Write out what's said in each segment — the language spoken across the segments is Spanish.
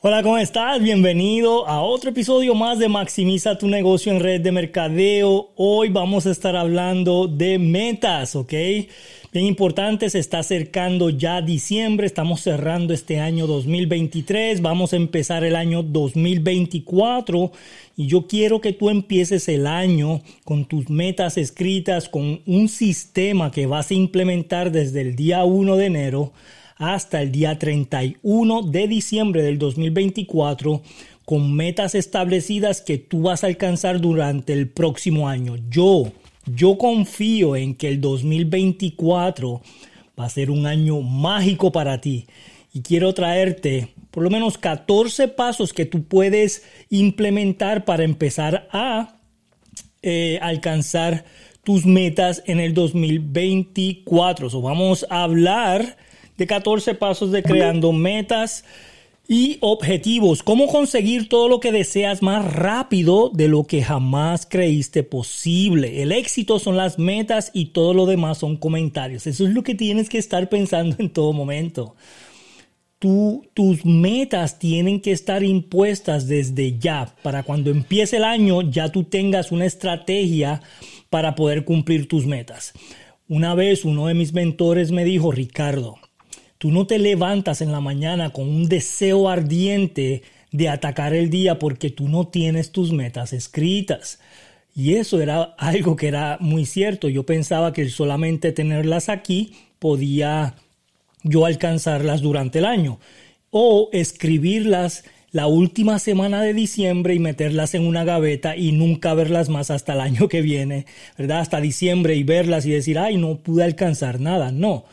Hola, ¿cómo estás? Bienvenido a otro episodio más de Maximiza tu negocio en red de mercadeo. Hoy vamos a estar hablando de metas, ¿ok? Bien importante, se está acercando ya diciembre, estamos cerrando este año 2023, vamos a empezar el año 2024 y yo quiero que tú empieces el año con tus metas escritas, con un sistema que vas a implementar desde el día 1 de enero hasta el día 31 de diciembre del 2024 con metas establecidas que tú vas a alcanzar durante el próximo año. Yo, yo confío en que el 2024 va a ser un año mágico para ti y quiero traerte por lo menos 14 pasos que tú puedes implementar para empezar a eh, alcanzar tus metas en el 2024. So, vamos a hablar de 14 pasos de creando metas y objetivos. Cómo conseguir todo lo que deseas más rápido de lo que jamás creíste posible. El éxito son las metas y todo lo demás son comentarios. Eso es lo que tienes que estar pensando en todo momento. tus metas tienen que estar impuestas desde ya, para cuando empiece el año ya tú tengas una estrategia para poder cumplir tus metas. Una vez uno de mis mentores me dijo, Ricardo, Tú no te levantas en la mañana con un deseo ardiente de atacar el día porque tú no tienes tus metas escritas. Y eso era algo que era muy cierto. Yo pensaba que solamente tenerlas aquí podía yo alcanzarlas durante el año. O escribirlas la última semana de diciembre y meterlas en una gaveta y nunca verlas más hasta el año que viene, ¿verdad? Hasta diciembre y verlas y decir, ay, no pude alcanzar nada. No,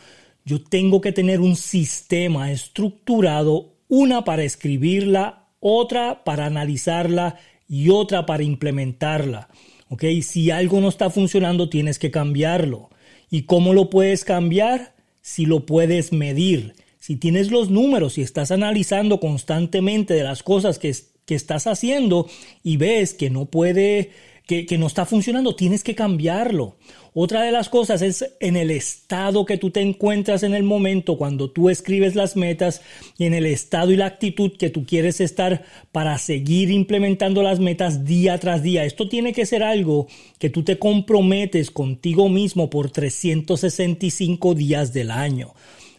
yo tengo que tener un sistema estructurado, una para escribirla, otra para analizarla y otra para implementarla. ¿Ok? Si algo no está funcionando, tienes que cambiarlo. ¿Y cómo lo puedes cambiar? Si lo puedes medir. Si tienes los números y estás analizando constantemente de las cosas que, que estás haciendo y ves que no puede que, no está funcionando, tienes que cambiarlo. Otra de las cosas es en el estado que tú te encuentras en el momento cuando tú escribes las metas y en el estado y la actitud que tú quieres estar para seguir implementando las metas día tras día. Esto tiene que ser algo que tú te comprometes contigo mismo por 365 días del año.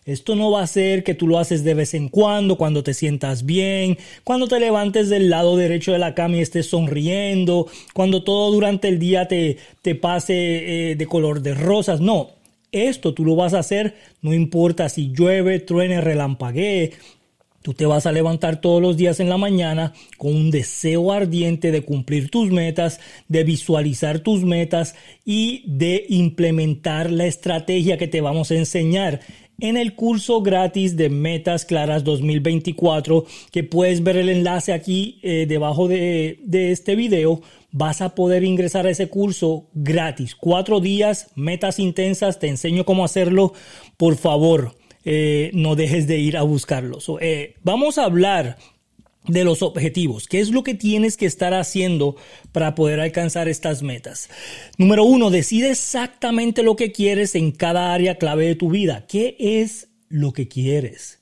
Esto no va a ser que tú lo haces de vez en cuando, cuando te sientas bien, cuando te levantes del lado derecho de la cama y estés sonriendo, cuando todo durante el día te, te pase eh, de color de rosas. No, esto tú lo vas a hacer, no importa si llueve, truene, relampaguee. Tú te vas a levantar todos los días en la mañana con un deseo ardiente de cumplir tus metas, de visualizar tus metas y de implementar la estrategia que te vamos a enseñar en el curso gratis de Metas Claras 2024, que puedes ver el enlace aquí eh, debajo de, este video, vas a poder ingresar a ese curso gratis. Cuatro días, metas intensas, te enseño cómo hacerlo. Por favor, eh, no dejes de ir a buscarlo. Eh, vamos a hablar de los objetivos. ¿Qué es lo que tienes que estar haciendo para poder alcanzar estas metas? Número uno, decide exactamente lo que quieres en cada área clave de tu vida. ¿Qué es lo que quieres?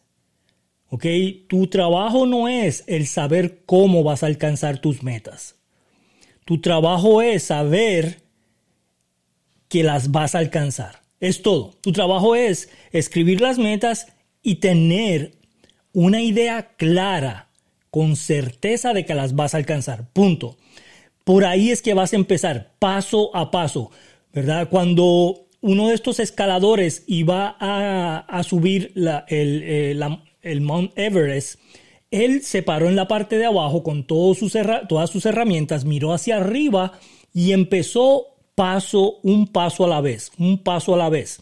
¿Ok? Tu trabajo no es el saber cómo vas a alcanzar tus metas. Tu trabajo es saber que las vas a alcanzar. Es todo. Tu trabajo es escribir las metas y tener una idea clara con certeza de que las vas a alcanzar. Punto. Por ahí es que vas a empezar, paso a paso, ¿verdad? Cuando uno de estos escaladores iba a, subir eh, el, Mount Everest, él se paró en la parte de abajo con todas sus herramientas, miró hacia arriba y empezó paso, un paso a la vez, un paso a la vez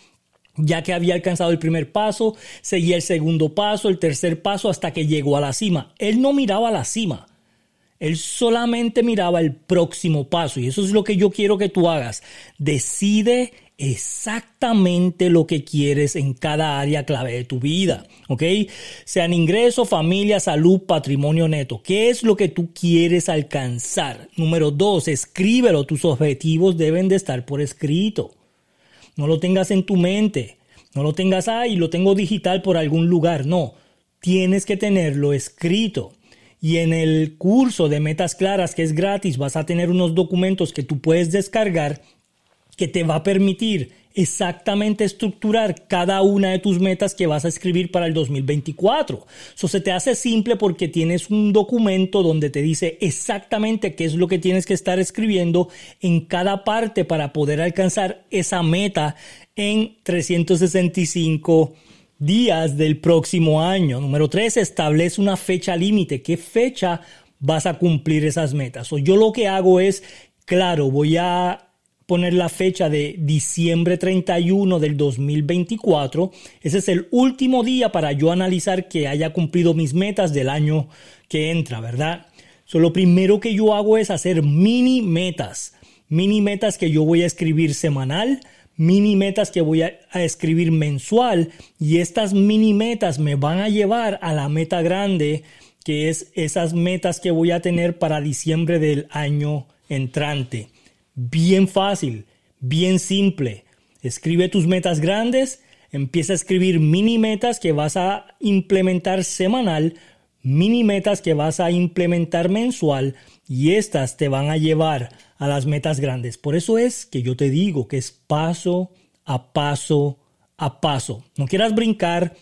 ya que había alcanzado el primer paso, seguía el segundo paso, el tercer paso, hasta que llegó a la cima. Él no miraba la cima, él solamente miraba el próximo paso. Y eso es lo que yo quiero que tú hagas. Decide exactamente lo que quieres en cada área clave de tu vida, ¿ok? Sean ingreso, familia, salud, patrimonio neto. ¿Qué es lo que tú quieres alcanzar? Número dos, escríbelo. Tus objetivos deben de estar por escrito. No lo tengas en tu mente. No lo tengas ahí, lo tengo digital por algún lugar. No, tienes que tenerlo escrito. Y en el curso de Metas Claras, que es gratis, vas a tener unos documentos que tú puedes descargar que te va a permitir exactamente estructurar cada una de tus metas que vas a escribir para el 2024. Eso se te hace simple porque tienes un documento donde te dice exactamente qué es lo que tienes que estar escribiendo en cada parte para poder alcanzar esa meta en 365 días del próximo año. Número 3, establece una fecha límite. ¿Qué fecha vas a cumplir esas metas? O yo lo que hago es, claro, voy a poner la fecha de diciembre 31 del 2024. Ese es el último día para yo analizar que haya cumplido mis metas del año que entra, ¿verdad? So, lo primero que yo hago es hacer mini metas. Mini metas que yo voy a escribir semanal, mini metas que voy a, a, escribir mensual y estas mini metas me van a llevar a la meta grande que es esas metas que voy a tener para diciembre del año entrante. Bien fácil, bien simple. Escribe tus metas grandes, empieza a escribir mini metas que vas a implementar semanal, mini metas que vas a implementar mensual y estas te van a llevar a las metas grandes. Por eso es que yo te digo que es paso a paso a paso. No quieras brincar,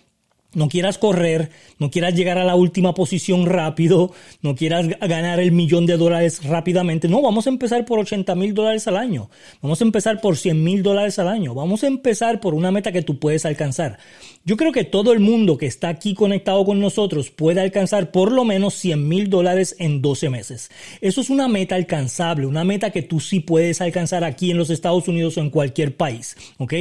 no quieras correr, no quieras llegar a la última posición rápido, no quieras ganar el millón de dólares rápidamente. No, vamos a empezar por 80 mil dólares al año. Vamos a empezar por 100 mil dólares al año. Vamos a empezar por una meta que tú puedes alcanzar. Yo creo que todo el mundo que está aquí conectado con nosotros puede alcanzar por lo menos 100 mil dólares en 12 meses. Eso es una meta alcanzable, una meta que tú sí puedes alcanzar aquí en los Estados Unidos o en cualquier país. ¿Ok?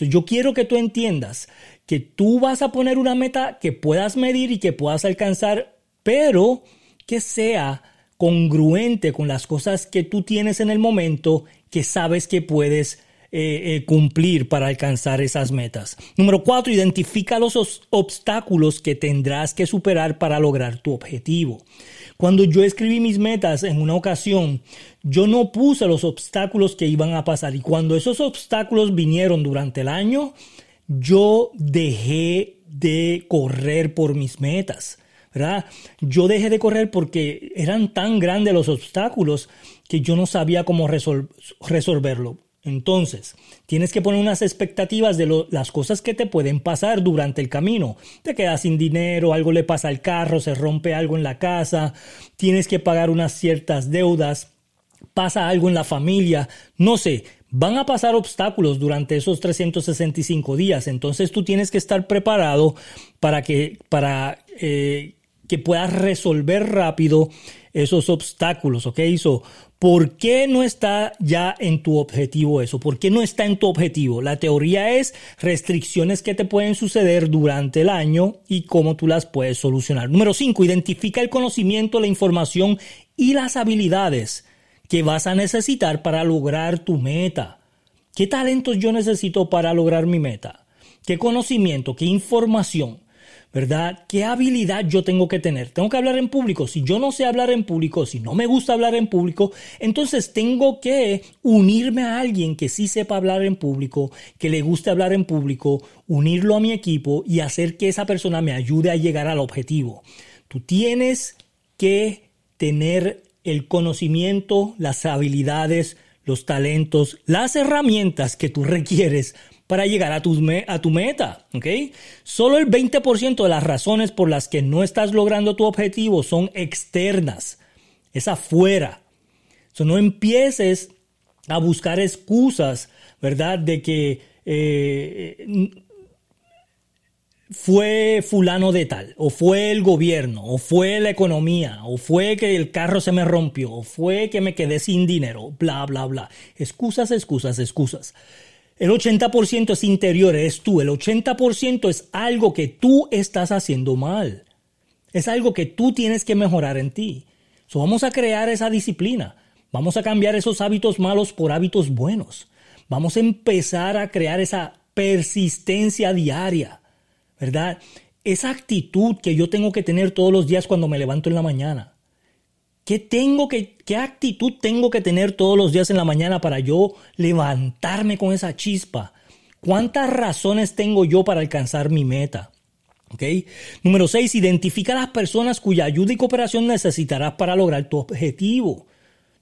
yo quiero que tú entiendas que tú vas a poner una meta que puedas medir y que puedas alcanzar, pero que sea congruente con las cosas que tú tienes en el momento que sabes que puedes eh, eh, cumplir para alcanzar esas metas. Número cuatro, identifica los obstáculos que tendrás que superar para lograr tu objetivo. Cuando yo escribí mis metas en una ocasión, yo no puse los obstáculos que iban a pasar y cuando esos obstáculos vinieron durante el año, yo dejé de correr por mis metas. ¿verdad? Yo dejé de correr porque eran tan grandes los obstáculos que yo no sabía cómo resolverlo. Entonces, tienes que poner unas expectativas de las cosas que te pueden pasar durante el camino. Te quedas sin dinero, algo le pasa al carro, se rompe algo en la casa, tienes que pagar unas ciertas deudas, pasa algo en la familia, no sé, Van a pasar obstáculos durante esos 365 días, entonces tú tienes que estar preparado para que, para, eh, que puedas resolver rápido esos obstáculos, ¿ok? ¿Por qué no está ya en tu objetivo eso? ¿Por qué no está en tu objetivo? La teoría es restricciones que te pueden suceder durante el año y cómo tú las puedes solucionar. Número 5. Identifica el conocimiento, la información y las habilidades que vas a necesitar para lograr tu meta. ¿Qué talentos yo necesito para lograr mi meta? ¿Qué conocimiento? ¿Qué información? ¿Verdad? ¿Qué habilidad yo tengo que tener? Tengo que hablar en público. Si yo no sé hablar en público, si no me gusta hablar en público, entonces tengo que unirme a alguien que sí sepa hablar en público, que le guste hablar en público, unirlo a mi equipo y hacer que esa persona me ayude a llegar al objetivo. Tú tienes que tener el conocimiento, las habilidades, los talentos, las herramientas que tú requieres para llegar a tu, a tu meta. Solo el 20% de las razones por las que no estás logrando tu objetivo son externas, es afuera. So, no empieces a buscar excusas, ¿verdad? De que eh, fue fulano de tal, o fue el gobierno, o fue la economía, o fue que el carro se me rompió, o fue que me quedé sin dinero, bla, bla, bla. Excusas, excusas, excusas. El 80% es interior, eres tú. El 80% es algo que tú estás haciendo mal. Es algo que tú tienes que mejorar en ti. Vamos a crear esa disciplina. Vamos a cambiar esos hábitos malos por hábitos buenos. Vamos a empezar a crear esa persistencia diaria. ¿Verdad? Esa actitud que yo tengo que tener todos los días cuando me levanto en la mañana. ¿Qué, tengo que, ¿Qué actitud tengo que tener todos los días en la mañana para yo levantarme con esa chispa? ¿Cuántas razones tengo yo para alcanzar mi meta? Número 6, identifica a las personas cuya ayuda y cooperación necesitarás para lograr tu objetivo.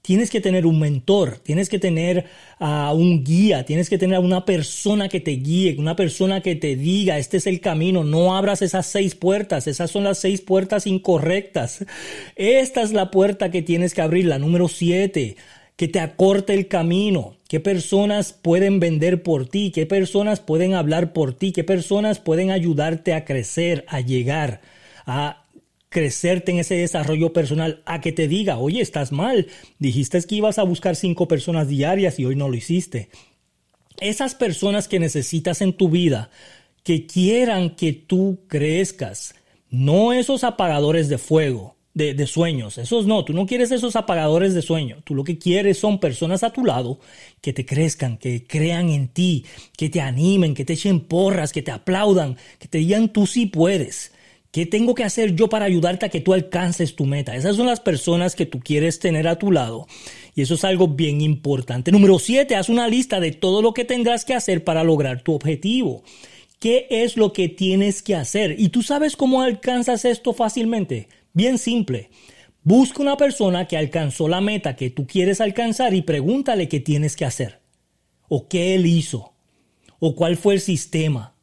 Tienes que tener un mentor, tienes que tener a un guía, tienes que tener a una persona que te guíe, una persona que te diga, este es el camino, no abras esas seis puertas, esas son las seis puertas incorrectas. Esta es la puerta que tienes que abrir, la número 7 que te acorte el camino, qué personas pueden vender por ti, qué personas pueden hablar por ti, qué personas pueden ayudarte a crecer, a llegar, a crecerte en ese desarrollo personal, a que te diga, oye, estás mal, dijiste que ibas a buscar cinco personas diarias y hoy no lo hiciste. Esas personas que necesitas en tu vida, que quieran que tú crezcas, no esos apagadores de fuego, de, sueños. Esos no, tú no quieres esos apagadores de sueño. Tú lo que quieres son personas a tu lado que te crezcan, que crean en ti, que te animen, que te echen porras, que te aplaudan, que te digan tú sí puedes. ¿Qué tengo que hacer yo para ayudarte a que tú alcances tu meta? Esas son las personas que tú quieres tener a tu lado. Y eso es algo bien importante. Número siete, haz una lista de todo lo que tendrás que hacer para lograr tu objetivo. ¿Qué es lo que tienes que hacer? ¿Y tú sabes cómo alcanzas esto fácilmente? Bien simple. Busca una persona que alcanzó la meta que tú quieres alcanzar y pregúntale qué tienes que hacer. O qué él hizo. O cuál fue el sistema.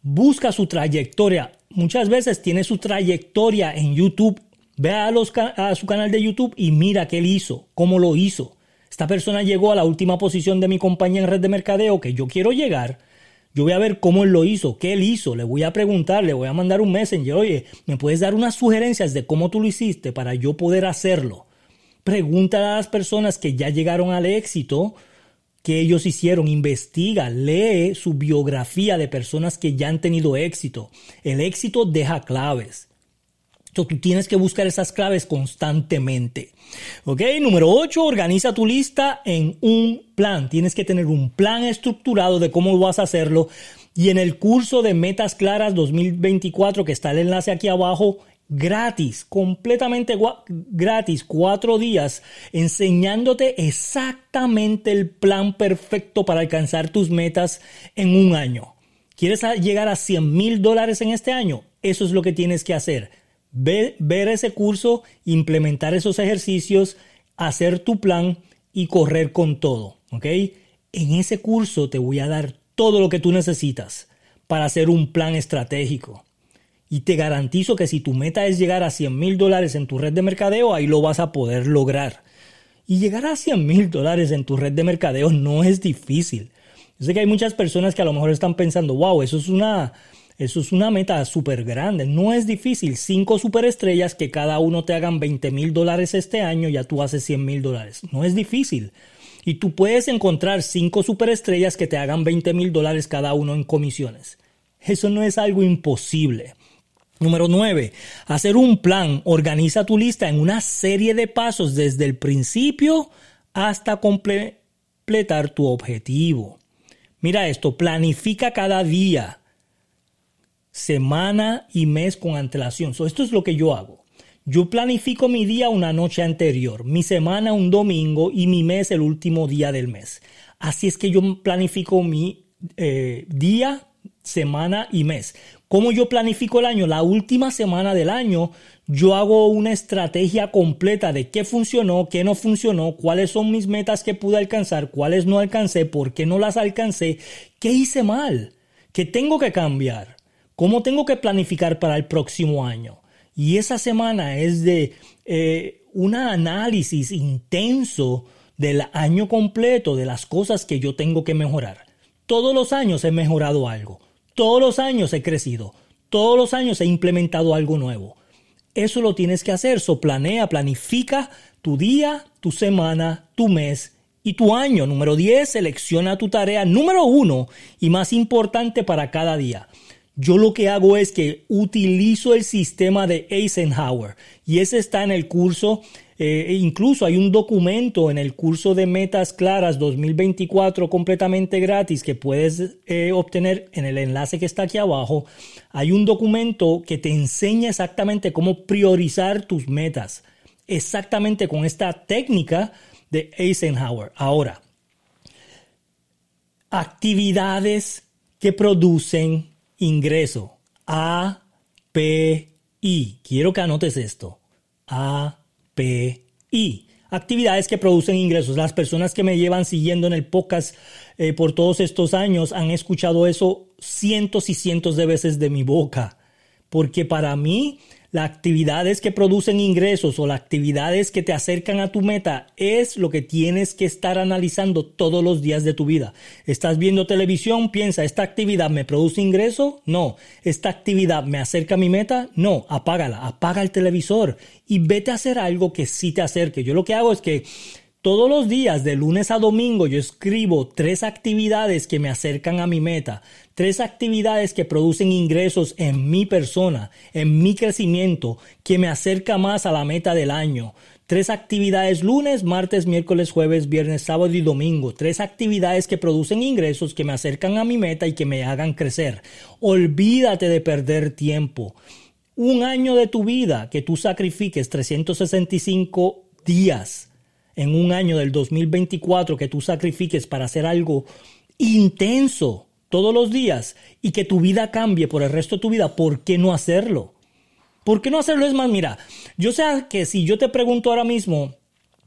Busca su trayectoria. Muchas veces tiene su trayectoria en YouTube. Ve a, su canal de YouTube y mira qué él hizo, cómo lo hizo. Esta persona llegó a la última posición de mi compañía en red de mercadeo que yo quiero llegar yo voy a ver cómo él lo hizo, qué él hizo, le voy a preguntar, le voy a mandar un messenger, oye, ¿me puedes dar unas sugerencias de cómo tú lo hiciste para yo poder hacerlo? Pregúntale a las personas que ya llegaron al éxito, qué ellos hicieron, investiga, lee su biografía de personas que ya han tenido éxito. El éxito deja claves tú tienes que buscar esas claves constantemente. ¿Ok? Número 8, organiza tu lista en un plan. Tienes que tener un plan estructurado de cómo vas a hacerlo. Y en el curso de Metas Claras 2024, que está el enlace aquí abajo, gratis, completamente gratis, cuatro días, enseñándote exactamente el plan perfecto para alcanzar tus metas en un año. ¿Quieres llegar a 100 mil dólares en este año? Eso es lo que tienes que hacer ver, ese curso, implementar esos ejercicios, hacer tu plan y correr con todo. ¿Ok? En ese curso te voy a dar todo lo que tú necesitas para hacer un plan estratégico. Y te garantizo que si tu meta es llegar a 100 mil dólares en tu red de mercadeo, ahí lo vas a poder lograr. Y llegar a 100 mil dólares en tu red de mercadeo no es difícil. Yo sé que hay muchas personas que a lo mejor están pensando, wow, eso es una, eso es una meta súper grande. No es difícil. Cinco superestrellas que cada uno te hagan 20 mil dólares este año, ya tú haces 100 mil dólares. No es difícil. Y tú puedes encontrar cinco superestrellas que te hagan 20 mil dólares cada uno en comisiones. Eso no es algo imposible. Número 9. Hacer un plan. Organiza tu lista en una serie de pasos desde el principio hasta completar tu objetivo. Mira esto, planifica cada día semana y mes con antelación. esto es lo que yo hago. Yo planifico mi día una noche anterior, mi semana un domingo y mi mes el último día del mes. Así es que yo planifico mi eh, día, semana y mes. ¿Cómo yo planifico el año? La última semana del año yo hago una estrategia completa de qué funcionó, qué no funcionó, cuáles son mis metas que pude alcanzar, cuáles no alcancé, por qué no las alcancé, qué hice mal, qué tengo que cambiar. ¿Cómo tengo que planificar para el próximo año? Y esa semana es de eh, un análisis intenso del año completo, de las cosas que yo tengo que mejorar. Todos los años he mejorado algo. Todos los años he crecido. Todos los años he implementado algo nuevo. Eso lo tienes que hacer. So planea, planifica tu día, tu semana, tu mes y tu año. Número 10, selecciona tu tarea número uno y más importante para cada día. Yo lo que hago es que utilizo el sistema de Eisenhower y ese está en el curso. Eh, e incluso hay un documento en el curso de Metas Claras 2024 completamente gratis que puedes eh, obtener en el enlace que está aquí abajo. Hay un documento que te enseña exactamente cómo priorizar tus metas, exactamente con esta técnica de Eisenhower. Ahora, actividades que producen ingreso. A, API. Quiero que anotes esto. API. Actividades que producen ingresos. Las personas que me llevan siguiendo en el podcast eh, por todos estos años han escuchado eso cientos y cientos de veces de mi boca. Porque para mí las actividades que producen ingresos o las actividades que te acercan a tu meta es lo que tienes que estar analizando todos los días de tu vida. ¿Estás viendo televisión? Piensa, ¿esta actividad me produce ingreso? No. ¿Esta actividad me acerca a mi meta? No. Apágala, apaga el televisor y vete a hacer algo que sí te acerque. Yo lo que hago es que todos los días, de lunes a domingo, yo escribo tres actividades que me acercan a mi meta, tres actividades que producen ingresos en mi persona, en mi crecimiento, que me acerca más a la meta del año. Tres actividades lunes, martes, miércoles, jueves, viernes, sábado y domingo. Tres actividades que producen ingresos, que me acercan a mi meta y que me hagan crecer. Olvídate de perder tiempo. Un año de tu vida que tú sacrifiques 365 días en un año del 2024 que tú sacrifiques para hacer algo intenso todos los días y que tu vida cambie por el resto de tu vida, ¿por qué no hacerlo? ¿Por qué no hacerlo? Es más, mira, yo sé que si yo te pregunto ahora mismo,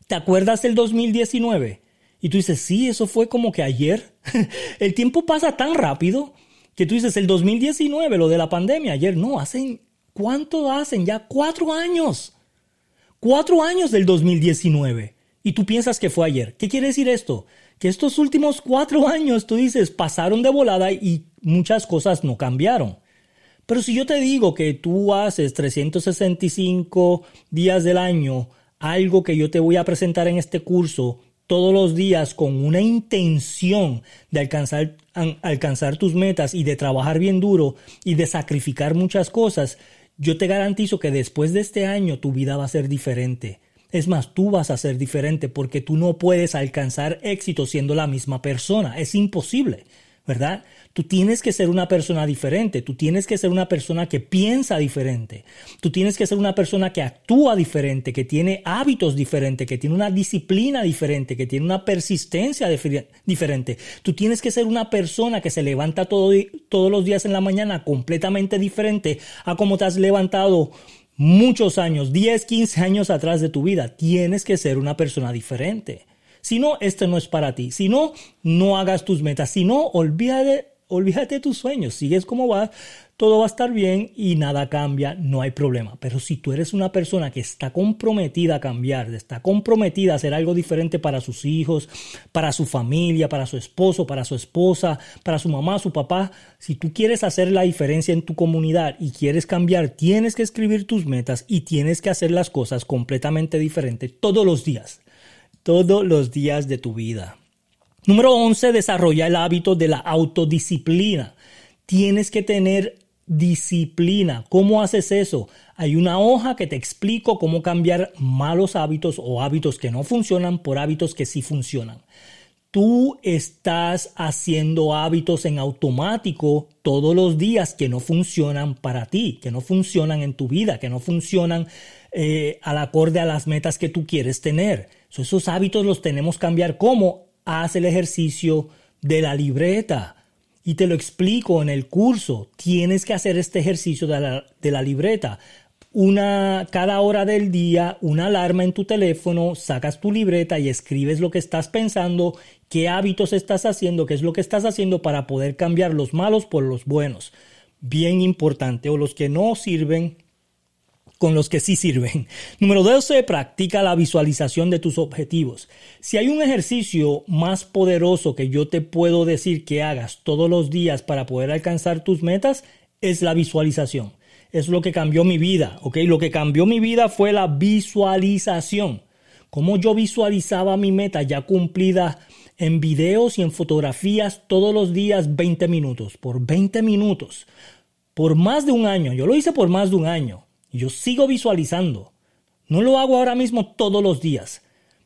¿te acuerdas del 2019? Y tú dices, sí, eso fue como que ayer. el tiempo pasa tan rápido que tú dices, el 2019, lo de la pandemia, ayer, no, hacen, ¿cuánto hacen? Ya cuatro años. Cuatro años del 2019 y tú piensas que fue ayer. ¿Qué quiere decir esto? Que estos últimos cuatro años, tú dices, pasaron de volada y muchas cosas no cambiaron. Pero si yo te digo que tú haces 365 días del año, algo que yo te voy a presentar en este curso todos los días con una intención de alcanzar, alcanzar tus metas y de trabajar bien duro y de sacrificar muchas cosas, yo te garantizo que después de este año tu vida va a ser diferente es más, tú vas a ser diferente porque tú no puedes alcanzar éxito siendo la misma persona. Es imposible, ¿verdad? Tú tienes que ser una persona diferente, tú tienes que ser una persona que piensa diferente, tú tienes que ser una persona que actúa diferente, que tiene hábitos diferentes, que tiene una disciplina diferente, que tiene una persistencia diferente. Tú tienes que ser una persona que se levanta todos los días en la mañana completamente diferente a como te has levantado muchos años, 10, 15 años atrás de tu vida. Tienes que ser una persona diferente. Si no, este no es para ti. Si no, no hagas tus metas. Si no, olvídate, olvídate tus sueños. Sigues como vas, todo va a estar bien y nada cambia, no hay problema. Pero si tú eres una persona que está comprometida a cambiar, está comprometida a hacer algo diferente para sus hijos, para su familia, para su esposo, para su esposa, para su mamá, su papá, si tú quieres hacer la diferencia en tu comunidad y quieres cambiar, tienes que escribir tus metas y tienes que hacer las cosas completamente diferentes todos los días, todos los días de tu vida. Número 11, desarrolla el hábito de la autodisciplina. Tienes que tener disciplina. ¿Cómo haces eso? Hay una hoja que te explico cómo cambiar malos hábitos o hábitos que no funcionan por hábitos que sí funcionan. Tú estás haciendo hábitos en automático todos los días que no funcionan para ti, que no funcionan en tu vida, que no funcionan eh, al acorde a las metas que tú quieres tener. esos hábitos los tenemos que cambiar. ¿Cómo? Haz el ejercicio de la libreta y te lo explico en el curso. Tienes que hacer este ejercicio de la, de la libreta. Una, cada hora del día, una alarma en tu teléfono, sacas tu libreta y escribes lo que estás pensando, qué hábitos estás haciendo, qué es lo que estás haciendo para poder cambiar los malos por los buenos. Bien importante, o los que no sirven con los que sí sirven. Número 12, practica la visualización de tus objetivos. Si hay un ejercicio más poderoso que yo te puedo decir que hagas todos los días para poder alcanzar tus metas, es la visualización. Es lo que cambió mi vida, ¿ok? Lo que cambió mi vida fue la visualización. Como yo visualizaba mi meta ya cumplida en videos y en fotografías todos los días 20 minutos, por 20 minutos, por más de un año. Yo lo hice por más de un año. Yo sigo visualizando. No lo hago ahora mismo todos los días,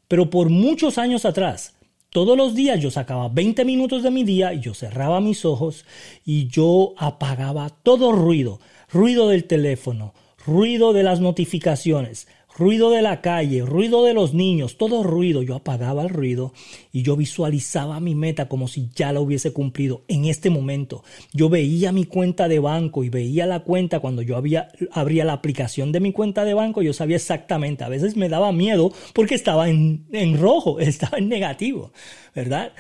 pero por muchos años atrás, todos los días yo sacaba 20 minutos de mi día y yo cerraba mis ojos y yo apagaba todo ruido, ruido del teléfono, ruido de las notificaciones, ruido de la calle, ruido de los niños, todo ruido. Yo apagaba el ruido y yo visualizaba mi meta como si ya la hubiese cumplido en este momento. Yo veía mi cuenta de banco y veía la cuenta cuando yo había, abría la aplicación de mi cuenta de banco, yo sabía exactamente. A veces me daba miedo porque estaba en, en rojo, estaba en negativo, ¿verdad?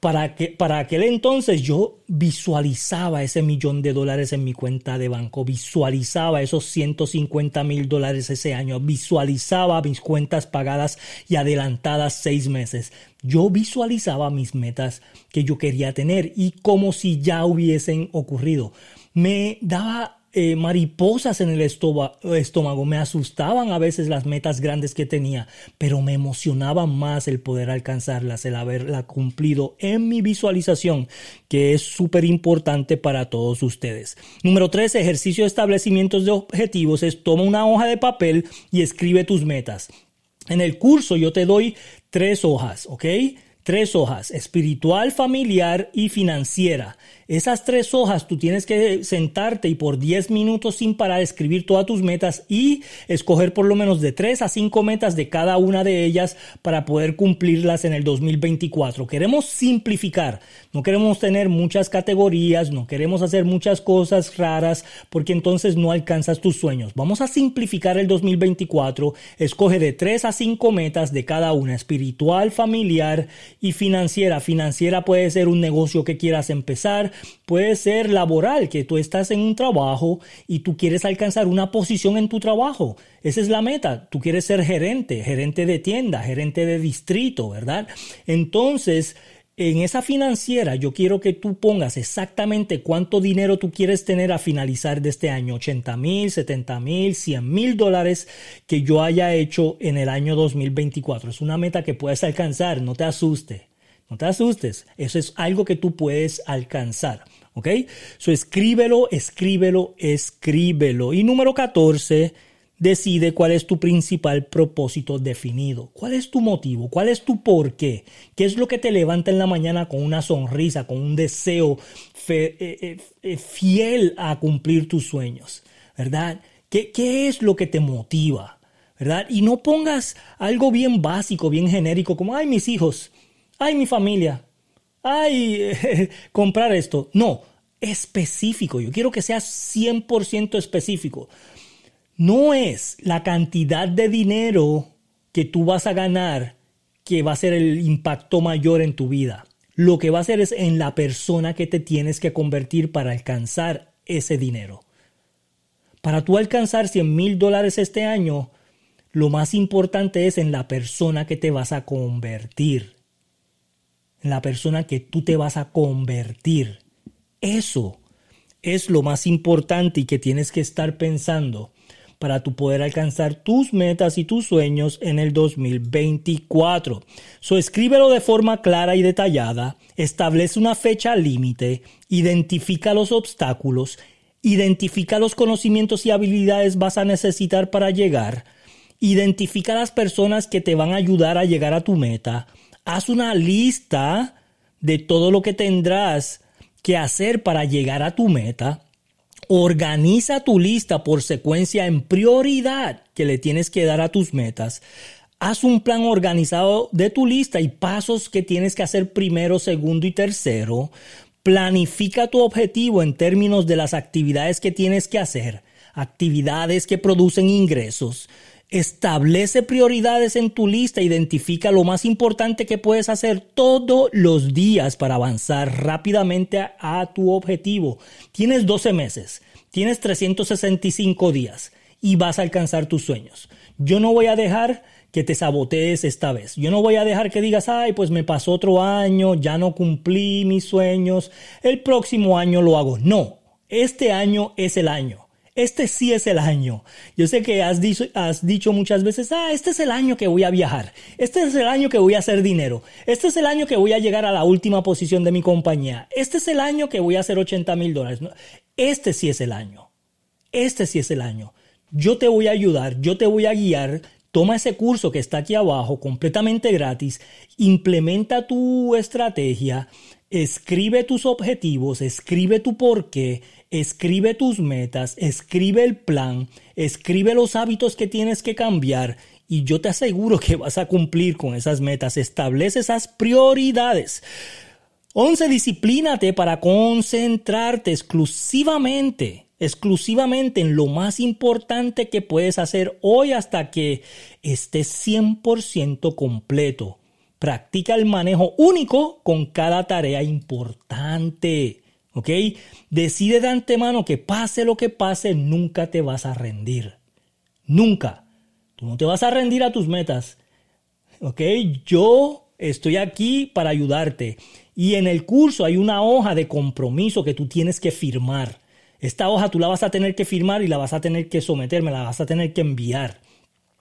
Para, que, para aquel entonces yo visualizaba ese millón de dólares en mi cuenta de banco, visualizaba esos 150 mil dólares ese año, visualizaba mis cuentas pagadas y adelantadas seis meses. Yo visualizaba mis metas que yo quería tener y como si ya hubiesen ocurrido. Me daba eh, mariposas en el estómago, me asustaban a veces las metas grandes que tenía, pero me emocionaba más el poder alcanzarlas, el haberla cumplido en mi visualización, que es súper importante para todos ustedes. Número tres, ejercicio de establecimientos de objetivos es toma una hoja de papel y escribe tus metas. En el curso yo te doy tres hojas, ¿ok? Tres hojas, espiritual, familiar y financiera. Esas tres hojas tú tienes que sentarte y por 10 minutos sin parar escribir todas tus metas y escoger por lo menos de 3 a 5 metas de cada una de ellas para poder cumplirlas en el 2024. Queremos simplificar, no queremos tener muchas categorías, no queremos hacer muchas cosas raras porque entonces no alcanzas tus sueños. Vamos a simplificar el 2024, escoge de 3 a 5 metas de cada una, espiritual, familiar y financiera. Financiera puede ser un negocio que quieras empezar, Puede ser laboral, que tú estás en un trabajo y tú quieres alcanzar una posición en tu trabajo. Esa es la meta. Tú quieres ser gerente, gerente de tienda, gerente de distrito, ¿verdad? Entonces, en esa financiera yo quiero que tú pongas exactamente cuánto dinero tú quieres tener a finalizar de este año, 80 mil, 70 mil, 100 mil dólares que yo haya hecho en el año 2024. Es una meta que puedes alcanzar, no te asuste. No te asustes, eso es algo que tú puedes alcanzar. ¿Ok? So escríbelo, escríbelo, escríbelo. Y número 14, decide cuál es tu principal propósito definido. ¿Cuál es tu motivo? ¿Cuál es tu por qué? ¿Qué es lo que te levanta en la mañana con una sonrisa, con un deseo eh, eh, eh, fiel a cumplir tus sueños? ¿Verdad? ¿Qué, ¿Qué es lo que te motiva? ¿Verdad? Y no pongas algo bien básico, bien genérico, como, ay, mis hijos ay, mi familia, ay, comprar esto. No, específico. Yo quiero que sea 100% específico. No es la cantidad de dinero que tú vas a ganar que va a ser el impacto mayor en tu vida. Lo que va a ser es en la persona que te tienes que convertir para alcanzar ese dinero. Para tú alcanzar 100 mil dólares este año, lo más importante es en la persona que te vas a convertir en la persona que tú te vas a convertir. Eso es lo más importante y que tienes que estar pensando para tu poder alcanzar tus metas y tus sueños en el 2024. So escríbelo de forma clara y detallada, establece una fecha límite, identifica los obstáculos, identifica los conocimientos y habilidades vas a necesitar para llegar, identifica las personas que te van a ayudar a llegar a tu meta, haz una lista de todo lo que tendrás que hacer para llegar a tu meta. Organiza tu lista por secuencia en prioridad que le tienes que dar a tus metas. Haz un plan organizado de tu lista y pasos que tienes que hacer primero, segundo y tercero. Planifica tu objetivo en términos de las actividades que tienes que hacer, actividades que producen ingresos. Establece prioridades en tu lista, identifica lo más importante que puedes hacer todos los días para avanzar rápidamente a, tu objetivo. Tienes 12 meses, tienes 365 días y vas a alcanzar tus sueños. Yo no voy a dejar que te sabotees esta vez. Yo no voy a dejar que digas, ay, pues me pasó otro año, ya no cumplí mis sueños, el próximo año lo hago. No, este año es el año este sí es el año. Yo sé que has dicho, has dicho muchas veces, ah, este es el año que voy a viajar, este es el año que voy a hacer dinero, este es el año que voy a llegar a la última posición de mi compañía, este es el año que voy a hacer 80 mil dólares. Este sí es el año, este sí es el año. Yo te voy a ayudar, yo te voy a guiar. Toma ese curso que está aquí abajo, completamente gratis, implementa tu estrategia, escribe tus objetivos, escribe tu porqué, escribe tus metas, escribe el plan, escribe los hábitos que tienes que cambiar y yo te aseguro que vas a cumplir con esas metas. Establece esas prioridades. 11. Disciplínate para concentrarte exclusivamente, exclusivamente en lo más importante que puedes hacer hoy hasta que estés 100% completo. Practica el manejo único con cada tarea importante. ¿Ok? Decide de antemano que pase lo que pase, nunca te vas a rendir. Nunca. Tú no te vas a rendir a tus metas. ¿Ok? Yo estoy aquí para ayudarte. Y en el curso hay una hoja de compromiso que tú tienes que firmar. Esta hoja tú la vas a tener que firmar y la vas a tener que someter, me la vas a tener que enviar.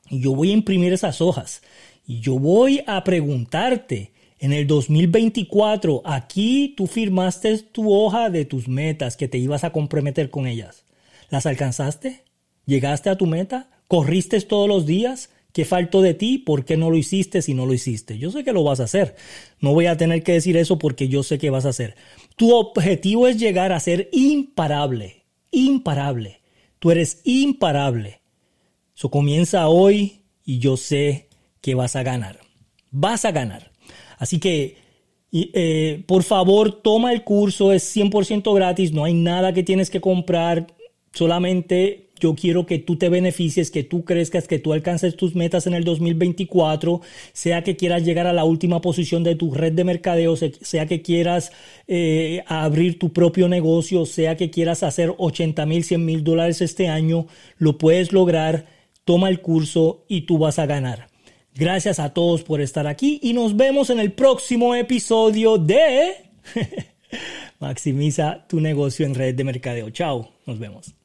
Y yo voy a imprimir esas hojas. Y yo voy a preguntarte, en el 2024, aquí tú firmaste tu hoja de tus metas que te ibas a comprometer con ellas. ¿Las alcanzaste? ¿Llegaste a tu meta? ¿Corriste todos los días? ¿Qué faltó de ti? ¿Por qué no lo hiciste si no lo hiciste? Yo sé que lo vas a hacer. No voy a tener que decir eso porque yo sé que vas a hacer. Tu objetivo es llegar a ser imparable. Imparable. Tú eres imparable. Eso comienza hoy y yo sé que vas a ganar. Vas a ganar. Así que, eh, por favor, toma el curso, es 100% gratis, no hay nada que tienes que comprar, solamente yo quiero que tú te beneficies, que tú crezcas, que tú alcances tus metas en el 2024, sea que quieras llegar a la última posición de tu red de mercadeo, sea que quieras eh, abrir tu propio negocio, sea que quieras hacer 80 mil, 100 mil dólares este año, lo puedes lograr, toma el curso y tú vas a ganar. Gracias a todos por estar aquí y nos vemos en el próximo episodio de Maximiza tu negocio en red de mercadeo. Chao, nos vemos.